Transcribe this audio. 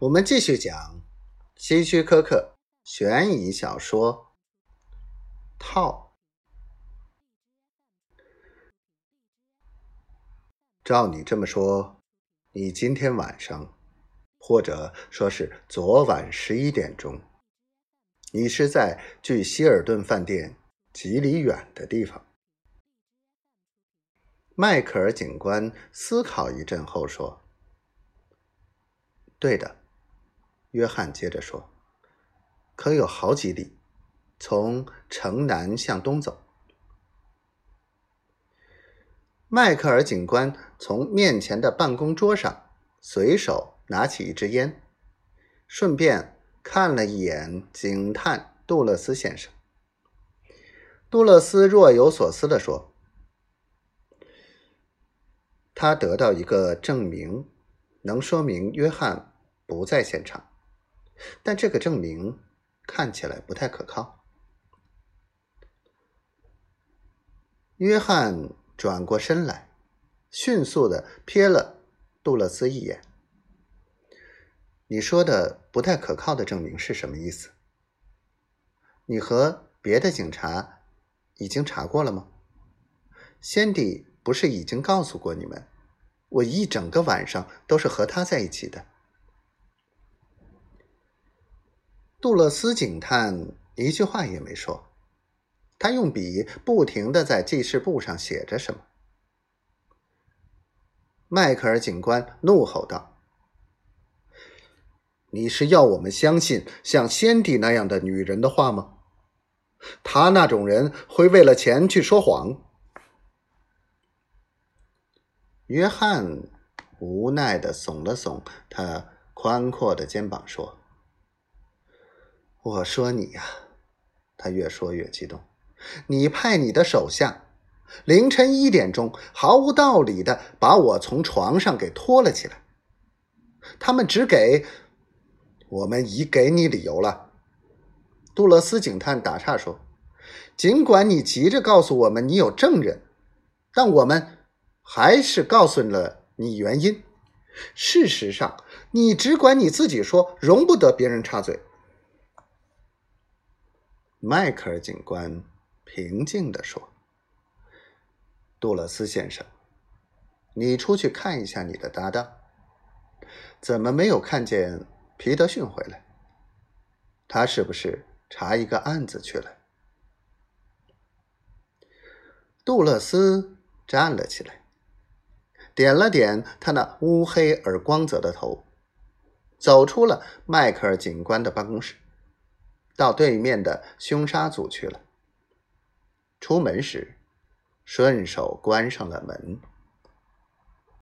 我们继续讲希区柯克悬疑小说《套》。照你这么说，你今天晚上，或者说是昨晚十一点钟，你是在距希尔顿饭店几里远的地方？迈克尔警官思考一阵后说：“对的。”约翰接着说：“可有好几里，从城南向东走。”迈克尔警官从面前的办公桌上随手拿起一支烟，顺便看了一眼警探杜勒斯先生。杜勒斯若有所思地说：“他得到一个证明，能说明约翰不在现场。”但这个证明看起来不太可靠。约翰转过身来，迅速的瞥了杜勒斯一眼。你说的不太可靠的证明是什么意思？你和别的警察已经查过了吗？先帝不是已经告诉过你们，我一整个晚上都是和他在一起的。杜勒斯警探一句话也没说，他用笔不停的在记事簿上写着什么。迈克尔警官怒吼道：“你是要我们相信像先帝那样的女人的话吗？他那种人会为了钱去说谎？”约翰无奈的耸了耸他宽阔的肩膀，说。我说你呀，他越说越激动。你派你的手下，凌晨一点钟毫无道理的把我从床上给拖了起来。他们只给我们已给你理由了。杜勒斯警探打岔说：“尽管你急着告诉我们你有证人，但我们还是告诉了你原因。事实上，你只管你自己说，容不得别人插嘴。”迈克尔警官平静地说：“杜勒斯先生，你出去看一下你的搭档，怎么没有看见皮德逊回来？他是不是查一个案子去了？”杜勒斯站了起来，点了点他那乌黑而光泽的头，走出了迈克尔警官的办公室。到对面的凶杀组去了。出门时，顺手关上了门。